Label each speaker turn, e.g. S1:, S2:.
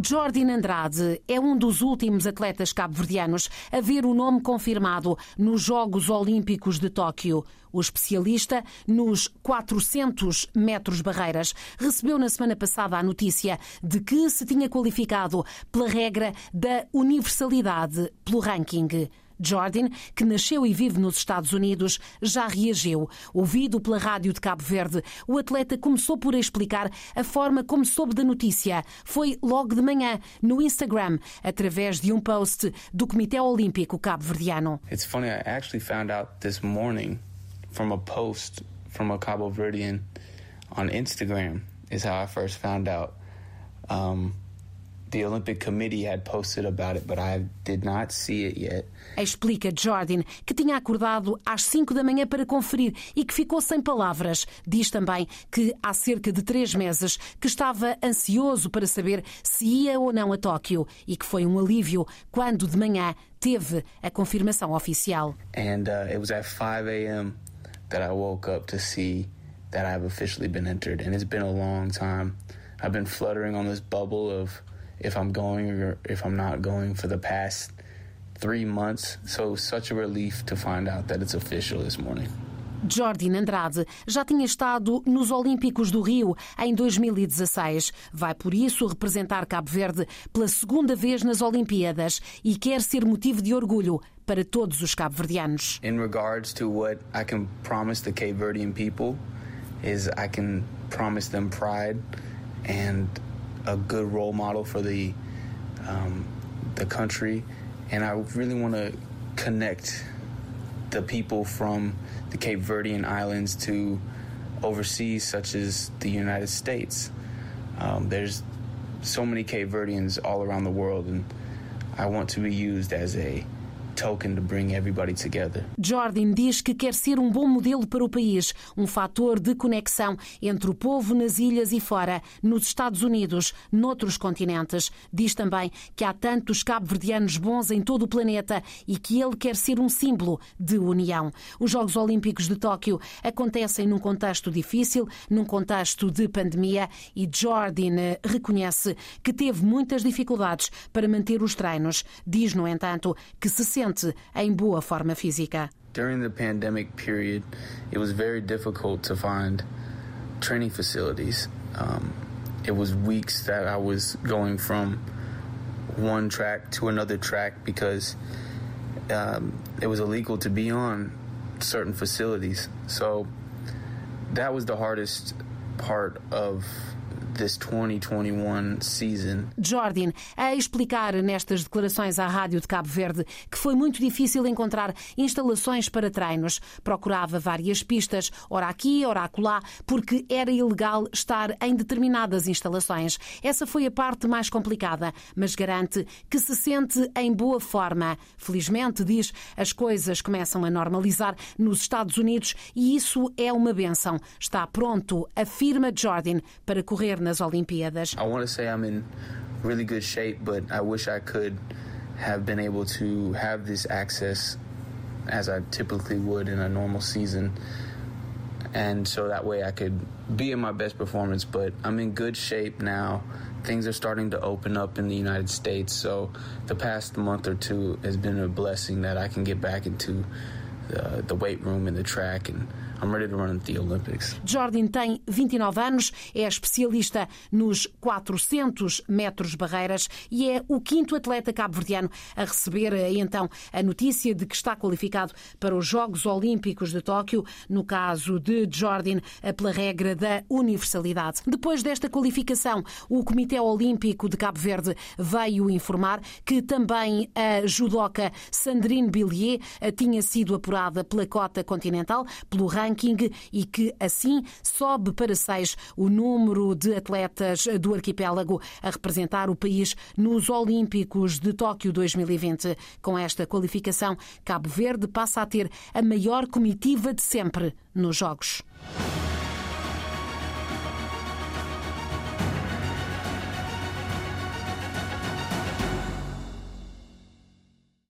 S1: Jordan Andrade é um dos últimos atletas cabo-verdianos a ver o nome confirmado nos Jogos Olímpicos de Tóquio. O especialista nos 400 metros barreiras recebeu na semana passada a notícia de que se tinha qualificado pela regra da universalidade pelo ranking. Jordan, que nasceu e vive nos Estados Unidos, já reagiu. Ouvido pela rádio de Cabo Verde, o atleta começou por explicar a forma como soube da notícia. Foi logo de manhã, no Instagram, através de um post do Comitê Olímpico Cabo-Verdiano.
S2: It's funny, I actually found out this morning from a post from a Cabo Verdean on Instagram is how I first found out. Um, the Olympic Committee had posted about it, but I did not see it yet.
S1: Explica Jordan que tinha acordado às 5 da manhã para conferir e que ficou sem palavras. Diz também que há cerca de três meses que estava ansioso para saber se ia ou não a Tóquio e que foi um alívio quando de manhã teve a confirmação oficial.
S2: And uh, it was at 5 a.m. that I woke up to see that I've officially been entered, and it's been a long time. I've been fluttering on this bubble of if I'm going or if I'm not going for the past three months. So such a relief to find out that it's official this morning.
S1: Jordan Andrade já tinha estado nos Olímpicos do Rio em 2016. Vai por isso representar Cabo Verde pela segunda vez nas Olimpíadas e quer ser motivo de orgulho para todos os cabo-verdianos.
S2: In regards to what I can promise the Cape Verdean people is I can promise them pride and a good role model for the um, the country, and I really want to connect the people from the Cape Verdean islands to overseas, such as the United States. Um, there's so many Cape Verdeans all around the world, and I want to be used as a
S1: Jordan diz que quer ser um bom modelo para o país, um fator de conexão entre o povo nas ilhas e fora, nos Estados Unidos, noutros continentes. Diz também que há tantos cabo-verdianos bons em todo o planeta e que ele quer ser um símbolo de união. Os Jogos Olímpicos de Tóquio acontecem num contexto difícil, num contexto de pandemia e Jordan reconhece que teve muitas dificuldades para manter os treinos. Diz, no entanto, que se sente em boa forma física.
S2: During the pandemic period, it was very difficult to find training facilities. Um, it was weeks that I was going from one track to another track because um, it was illegal to be on certain facilities. So that was the hardest part of this 2021 season.
S1: Jordan a explicar nestas declarações à Rádio de Cabo Verde que foi muito difícil encontrar instalações para treinos. Procurava várias pistas, ora aqui, ora acolá, porque era ilegal estar em determinadas instalações. Essa foi a parte mais complicada, mas garante que se sente em boa forma. Felizmente, diz, as coisas começam a normalizar nos Estados Unidos e isso é uma benção. Está pronto, afirma Jordan, para correr nas Olimpíadas.
S2: I want to say I'm in really good shape, but I wish I could have been able to have this access as I typically would in a normal season. And so that way I could be in my best performance, but I'm in good shape now. Things are starting to open up in the United States, so the past month or two has been a blessing that I can get back into the, the weight room and the track and I'm ready to run the Olympics.
S1: Jordan tem 29 anos, é especialista nos 400 metros barreiras e é o quinto atleta cabo-verdiano a receber eh, então a notícia de que está qualificado para os Jogos Olímpicos de Tóquio, no caso de Jordan, eh, pela regra da universalidade. Depois desta qualificação, o Comitê Olímpico de Cabo Verde veio informar que também a judoca Sandrine Billier eh, tinha sido apurada pela cota continental, pelo ranking e que assim sobe para seis o número de atletas do arquipélago a representar o país nos Olímpicos de Tóquio 2020. Com esta qualificação, Cabo Verde passa a ter a maior comitiva de sempre nos Jogos.